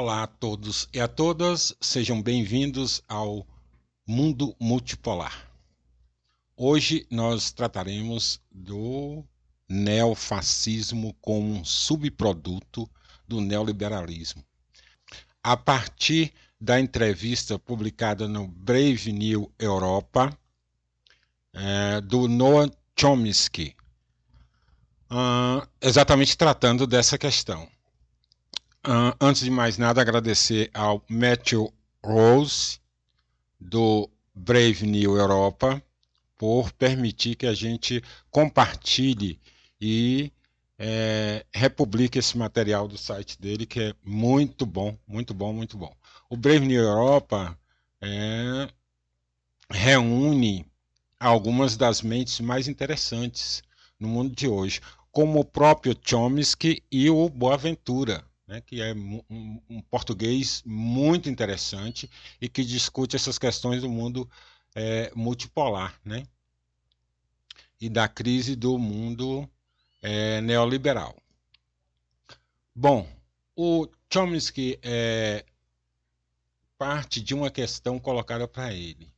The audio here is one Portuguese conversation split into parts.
Olá a todos e a todas, sejam bem-vindos ao Mundo Multipolar. Hoje nós trataremos do neofascismo como um subproduto do neoliberalismo. A partir da entrevista publicada no Brave New Europa, é, do Noam Chomsky, uh, exatamente tratando dessa questão. Uh, antes de mais nada, agradecer ao Matthew Rose, do Brave New Europa, por permitir que a gente compartilhe e é, republique esse material do site dele, que é muito bom, muito bom, muito bom. O Brave New Europa é, reúne algumas das mentes mais interessantes no mundo de hoje, como o próprio Chomsky e o Boaventura, né, que é um, um, português muito interessante e que discute essas questões do mundo é, multipolar né, e da crise do mundo é, neoliberal. Bom, o Chomsky é parte de uma questão colocada para ele.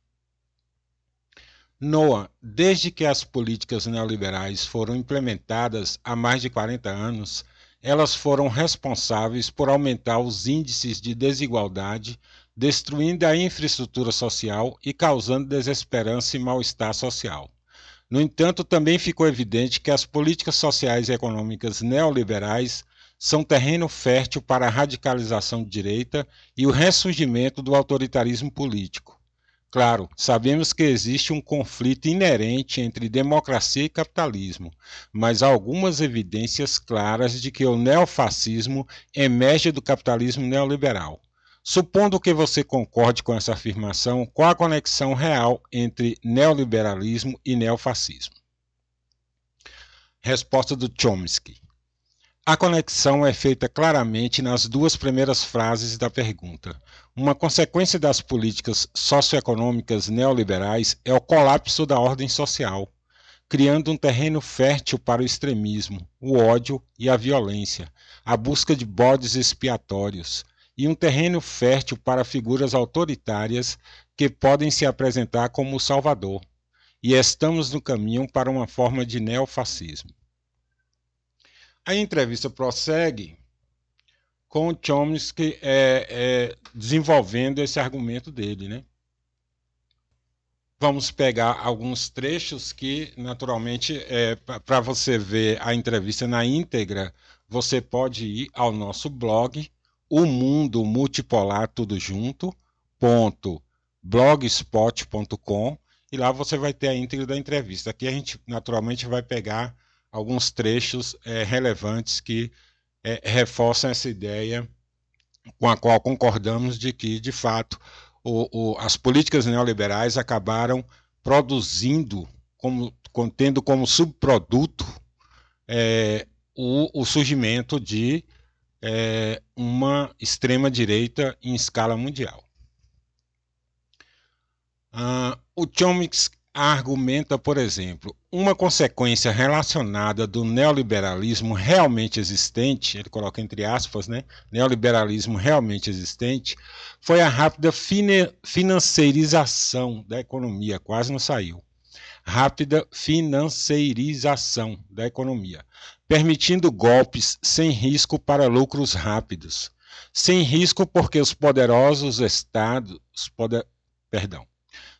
Noah, desde que as políticas neoliberais foram implementadas há mais de 40 anos, elas foram responsáveis por aumentar os índices de desigualdade, destruindo a infraestrutura social e causando desesperança e mal-estar social. No entanto, também ficou evidente que as políticas sociais e econômicas neoliberais são terreno fértil para a radicalização de direita e o ressurgimento do autoritarismo político. Claro, sabemos que existe um conflito inerente entre democracia e capitalismo, mas há algumas evidências claras de que o neofascismo emerge do capitalismo neoliberal. Supondo que você concorde com essa afirmação, qual a conexão real entre neoliberalismo e neofascismo? Resposta do Chomsky. A conexão é feita claramente nas duas primeiras frases da pergunta. Uma consequência das políticas socioeconômicas neoliberais é o colapso da ordem social, criando um terreno fértil para o extremismo, o ódio e a violência, a busca de bodes expiatórios, e um terreno fértil para figuras autoritárias que podem se apresentar como o Salvador. E estamos no caminho para uma forma de neofascismo. A entrevista prossegue com Chomsky é, é, desenvolvendo esse argumento dele, né? Vamos pegar alguns trechos que, naturalmente, é, para você ver a entrevista na íntegra, você pode ir ao nosso blog, o mundo multipolar tudo junto, blogspot.com e lá você vai ter a íntegra da entrevista. Aqui a gente naturalmente vai pegar alguns trechos é, relevantes que é, reforçam essa ideia com a qual concordamos de que, de fato, o, o, as políticas neoliberais acabaram produzindo, como, tendo como subproduto é, o, o, surgimento de é, uma extrema-direita em escala mundial. Uh, o Chomsky argumenta, por exemplo, uma consequência relacionada do neoliberalismo realmente existente, ele coloca entre aspas, né, neoliberalismo realmente existente, foi a rápida financeirização da economia, quase não saiu. Rápida financeirização da economia, permitindo golpes sem risco para lucros rápidos. Sem risco porque os poderosos estados, poder, perdão,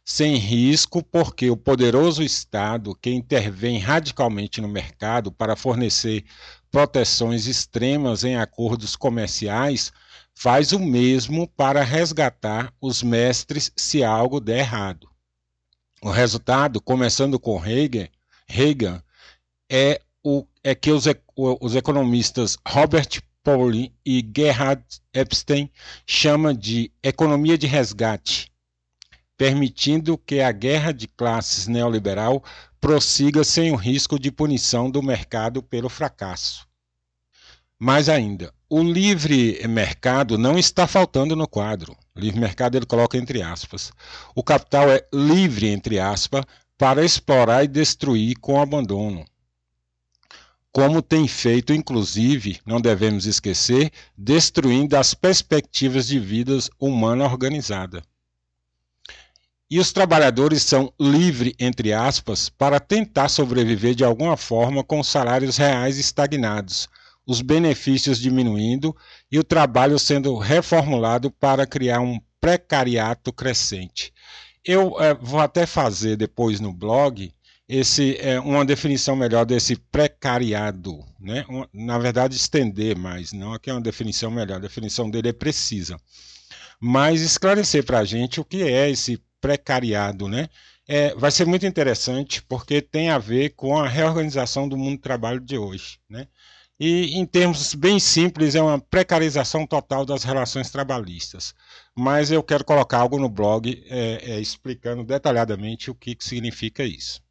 sem risco, porque o poderoso Estado, que intervém radicalmente no mercado para fornecer proteções extremas em acordos comerciais, faz o mesmo para resgatar os mestres se algo der errado. O resultado, começando com Reagan, Reagan é, o, é que os, os economistas Robert Paulin e Gerhard Epstein chamam de economia de resgate permitindo que a guerra de classes neoliberal prossiga sem o risco de punição do mercado pelo fracasso. Mais ainda, o livre mercado não está faltando no quadro. Livre mercado ele coloca entre aspas. O capital é livre, entre aspas, para explorar e destruir com abandono. como tem feito, inclusive, não devemos esquecer, destruindo as perspectivas de vida humana organizada. E os trabalhadores são livres, entre aspas, para tentar sobreviver de alguma forma com salários reais estagnados, os benefícios diminuindo e o trabalho sendo reformulado para criar um precariato crescente. Eu é, vou até fazer depois no blog esse é uma definição melhor desse precariado, né? na verdade estender mais, não aqui é uma definição melhor, a definição dele é precisa, mas esclarecer para a gente o que é esse precariado, né? É, vai ser muito interessante porque tem a ver com a reorganização do mundo do trabalho de hoje, né? E em termos bem simples é uma precarização total das relações trabalhistas. Mas eu quero colocar algo no blog é, é, explicando detalhadamente o que, que significa isso.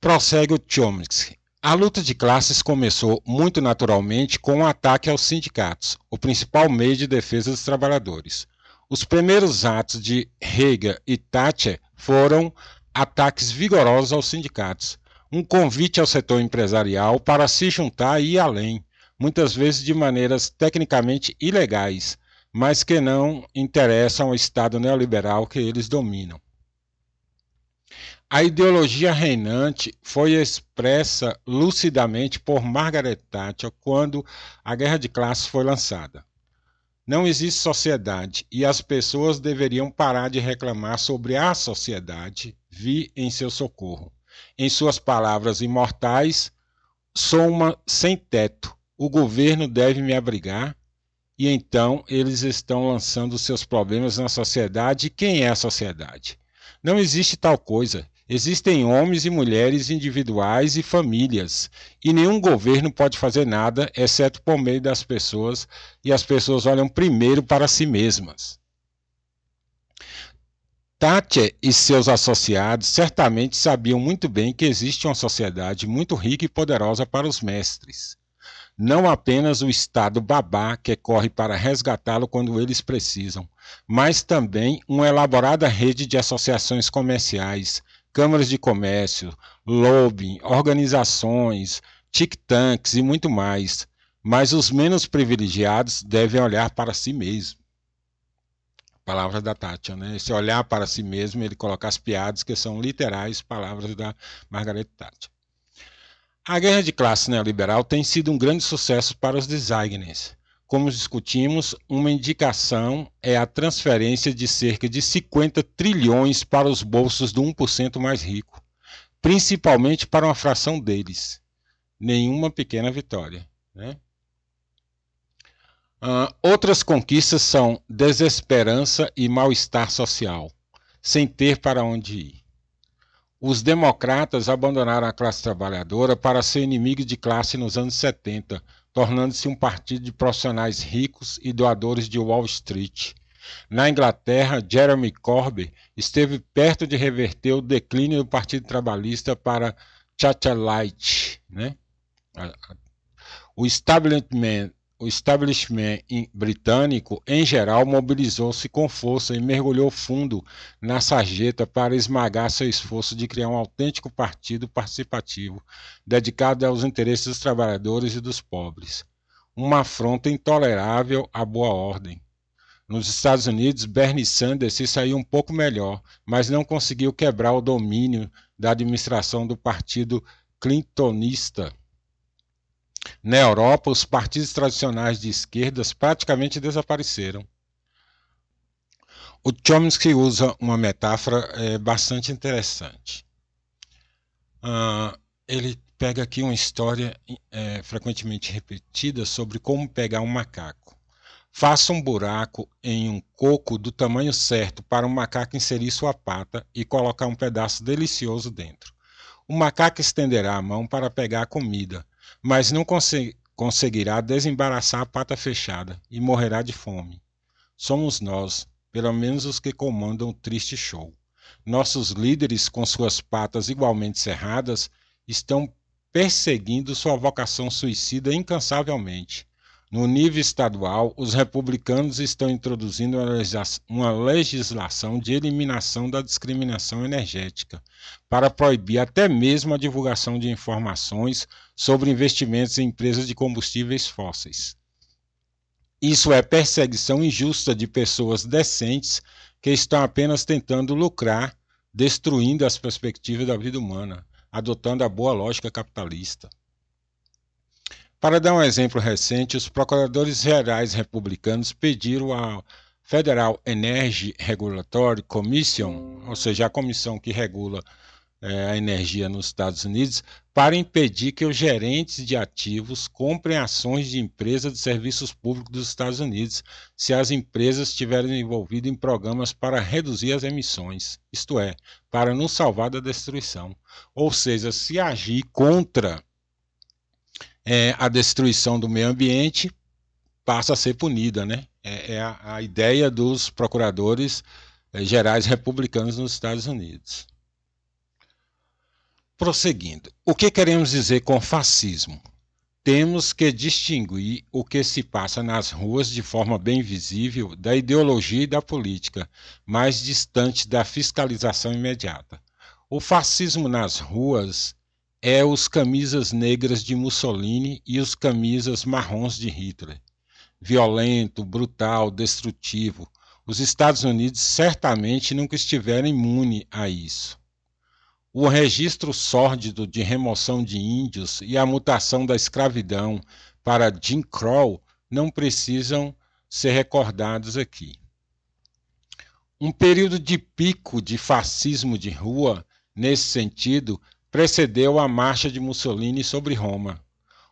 Prossegue o Chomsky. A luta de classes começou muito naturalmente com o um ataque aos sindicatos, o principal meio de defesa dos trabalhadores. Os primeiros atos de Hegel e Thatcher foram ataques vigorosos aos sindicatos, um convite ao setor empresarial para se juntar e ir além, muitas vezes de maneiras tecnicamente ilegais, mas que não interessam ao Estado neoliberal que eles dominam. A ideologia reinante foi expressa lucidamente por Margaret Thatcher quando a Guerra de Classes foi lançada. Não existe sociedade e as pessoas deveriam parar de reclamar sobre a sociedade vir em seu socorro. Em suas palavras imortais, sou uma sem teto. O governo deve me abrigar e então eles estão lançando seus problemas na sociedade. Quem é a sociedade? Não existe tal coisa. Existem homens e mulheres individuais e famílias, e nenhum governo pode fazer nada exceto por meio das pessoas, e as pessoas olham primeiro para si mesmas. Thatcher e seus associados certamente sabiam muito bem que existe uma sociedade muito rica e poderosa para os mestres. Não apenas o Estado babá que corre para resgatá-lo quando eles precisam, mas também uma elaborada rede de associações comerciais, câmaras de comércio, lobbying, organizações, tic-tanks e muito mais. Mas os menos privilegiados devem olhar para si mesmos. Palavras da Tátia, né? Esse olhar para si mesmo, ele coloca as piadas que são literais, palavras da Margaret Thatcher. A guerra de classe neoliberal tem sido um grande sucesso para os designers. Como discutimos, uma indicação é a transferência de cerca de 50 trilhões para os bolsos do 1% mais rico, principalmente para uma fração deles. Nenhuma pequena vitória. Né? Uh, outras conquistas são desesperança e mal-estar social, sem ter para onde ir. Os democratas abandonaram a classe trabalhadora para ser inimigo de classe nos anos 70, tornando-se um partido de profissionais ricos e doadores de Wall Street. Na Inglaterra, Jeremy Corbyn esteve perto de reverter o declínio do Partido Trabalhista para Thatcherite. Né? O establishment o establishment britânico, em geral, mobilizou-se com força e mergulhou fundo na sarjeta para esmagar seu esforço de criar um autêntico partido participativo, dedicado aos interesses dos trabalhadores e dos pobres. Uma afronta intolerável à boa ordem. Nos Estados Unidos, Bernie Sanders se saiu um pouco melhor, mas não conseguiu quebrar o domínio da administração do partido clintonista na Europa, os partidos tradicionais de esquerdas praticamente desapareceram. O Chomsky usa uma metáfora é, bastante interessante. Uh, ele pega aqui uma história é, frequentemente repetida sobre como pegar um macaco. Faça um buraco em um coco do tamanho certo para o um macaco inserir sua pata e colocar um pedaço delicioso dentro. O macaco estenderá a mão para pegar a comida, mas não conseguirá desembaraçar a pata fechada e morrerá de fome. Somos nós, pelo menos os que comandam o triste show. Nossos líderes, com suas patas igualmente cerradas, estão perseguindo sua vocação suicida incansavelmente. No nível estadual, os republicanos estão introduzindo uma legislação de eliminação da discriminação energética, para proibir até mesmo a divulgação de informações sobre investimentos em empresas de combustíveis fósseis. Isso é perseguição injusta de pessoas decentes que estão apenas tentando lucrar, destruindo as perspectivas da vida humana, adotando a boa lógica capitalista. Para dar um exemplo recente, os procuradores gerais republicanos pediram à Federal Energy Regulatory Commission, ou seja, a comissão que regula é, a energia nos Estados Unidos, para impedir que os gerentes de ativos comprem ações de empresas de serviços públicos dos Estados Unidos se as empresas estiverem envolvidas em programas para reduzir as emissões, isto é, para nos salvar da destruição. Ou seja, se agir contra é, a destruição do meio ambiente passa a ser punida, né? É, é a, a, ideia dos procuradores é, gerais republicanos nos Estados Unidos. Prosseguindo, o que queremos dizer com fascismo? Temos que distinguir o que se passa nas ruas de forma bem visível da ideologia e da política, mais distante da fiscalização imediata. O fascismo nas ruas é os camisas negras de Mussolini e os camisas marrons de Hitler. Violento, brutal, destrutivo. Os Estados Unidos certamente nunca estiveram imunes a isso. O registro sórdido de remoção de índios e a mutação da escravidão para Jim Crow não precisam ser recordados aqui. Um período de pico de fascismo de rua, nesse sentido, precedeu a marcha de Mussolini sobre Roma.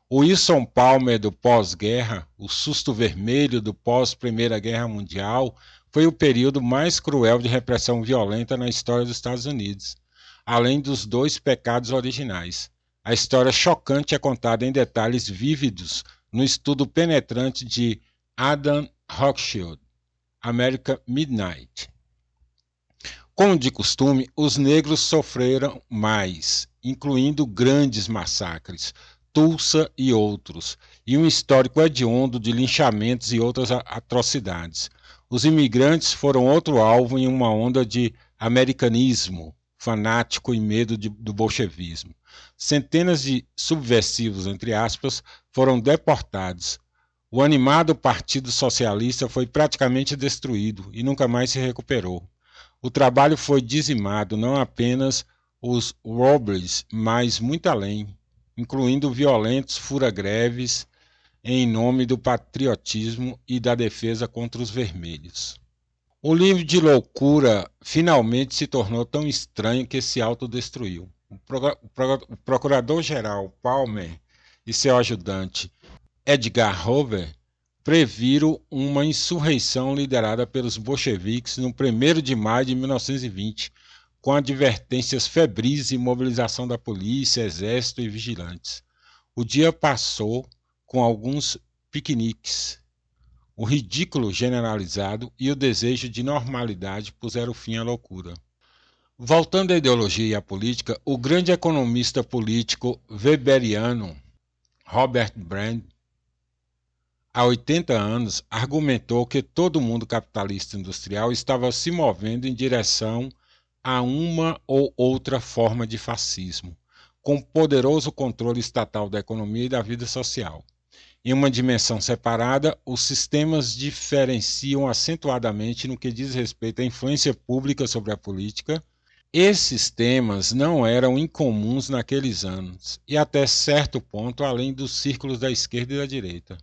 O Wilson Palmer do pós-guerra, o susto vermelho do pós-Primeira Guerra Mundial, foi o período mais cruel de repressão violenta na história dos Estados Unidos, além dos dois pecados originais. A história chocante é contada em detalhes vívidos no estudo penetrante de Adam Hochschild, America Midnight. Como de costume, os negros sofreram mais, incluindo grandes massacres, Tulsa e outros, e um histórico hediondo de linchamentos e outras atrocidades. Os imigrantes foram outro alvo em uma onda de americanismo fanático e medo de, do bolchevismo. Centenas de subversivos, entre aspas, foram deportados. O animado Partido Socialista foi praticamente destruído e nunca mais se recuperou. O trabalho foi dizimado, não apenas os Robles, mas muito além, incluindo violentos fura-greves em nome do patriotismo e da defesa contra os vermelhos. O livro de loucura finalmente se tornou tão estranho que se autodestruiu. O procurador-geral Palmer e seu ajudante Edgar Hoover previram uma insurreição liderada pelos bolcheviques no 1 de maio de 1920, com advertências febris e mobilização da polícia, exército e vigilantes. O dia passou com alguns piqueniques. O ridículo generalizado e o desejo de normalidade puseram fim à loucura. Voltando à ideologia e à política, o grande economista político weberiano Robert Brand há 80 anos, argumentou que todo mundo capitalista industrial estava se movendo em direção a uma ou outra forma de fascismo, com poderoso controle estatal da economia e da vida social. Em uma dimensão separada, os sistemas diferenciam acentuadamente no que diz respeito à influência pública sobre a política. Esses temas não eram incomuns naqueles anos, e até certo ponto além dos círculos da esquerda e da direita.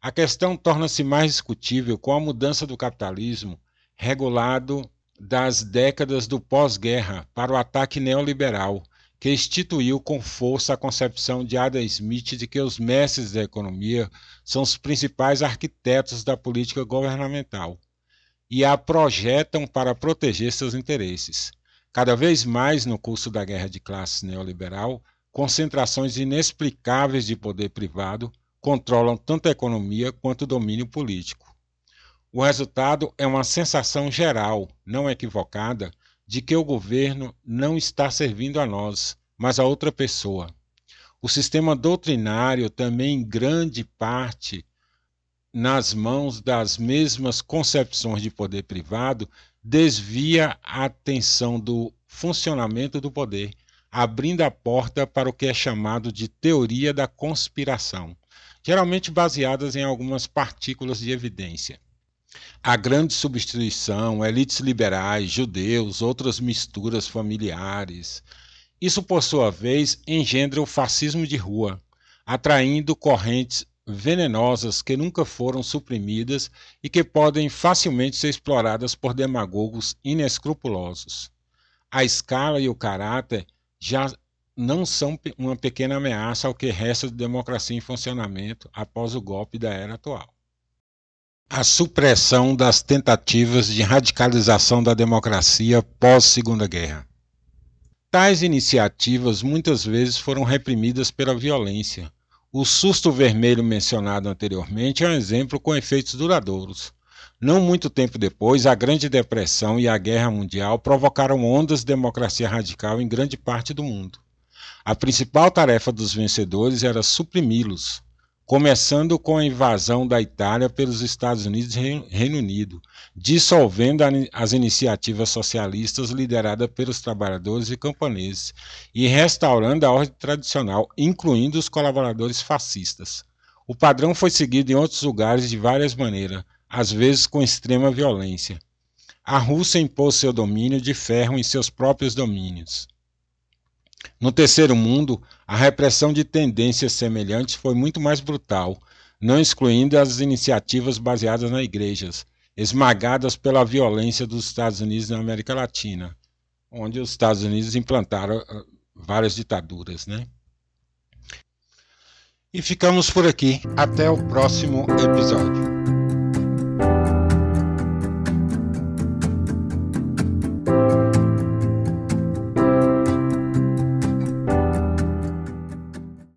A questão torna-se mais discutível com a mudança do capitalismo regulado das décadas do pós-guerra para o ataque neoliberal, que instituiu com força a concepção de Adam Smith de que os mestres da economia são os principais arquitetos da política governamental e a projetam para proteger seus interesses. Cada vez mais, no curso da guerra de classes neoliberal, concentrações inexplicáveis de poder privado controlam tanto a economia quanto o domínio político. O resultado é uma sensação geral, não equivocada, de que o governo não está servindo a nós, mas a outra pessoa. O sistema doutrinário também, em grande parte, nas mãos das mesmas concepções de poder privado, desvia a atenção do funcionamento do poder, abrindo a porta para o que é chamado de teoria da conspiração, geralmente baseadas em algumas partículas de evidência. A grande substituição, elites liberais, judeus, outras misturas familiares. Isso, por sua vez, engendra o fascismo de rua, atraindo correntes venenosas que nunca foram suprimidas e que podem facilmente ser exploradas por demagogos inescrupulosos. A escala e o caráter já não são uma pequena ameaça ao que resta de democracia em funcionamento após o golpe da era atual. A supressão das tentativas de radicalização da democracia pós-Segunda Guerra. Tais iniciativas muitas vezes foram reprimidas pela violência, o susto vermelho mencionado anteriormente é um exemplo com efeitos duradouros. Não muito tempo depois, a Grande Depressão e a Guerra Mundial provocaram ondas de democracia radical em grande parte do mundo. A principal tarefa dos vencedores era suprimi-los, começando com a invasão da Itália pelos Estados Unidos e Reino Unido, dissolvendo as iniciativas socialistas lideradas pelos trabalhadores e camponeses e restaurando a ordem tradicional, incluindo os colaboradores fascistas. O padrão foi seguido em outros lugares de várias maneiras, às vezes com extrema violência. A Rússia impôs seu domínio de ferro em seus próprios domínios. No terceiro mundo, a repressão de tendências semelhantes foi muito mais brutal, não excluindo as iniciativas baseadas nas igrejas, esmagadas pela violência dos Estados Unidos na América Latina, onde os Estados Unidos implantaram ah, várias ditaduras, né? E ficamos por aqui. Até o próximo episódio.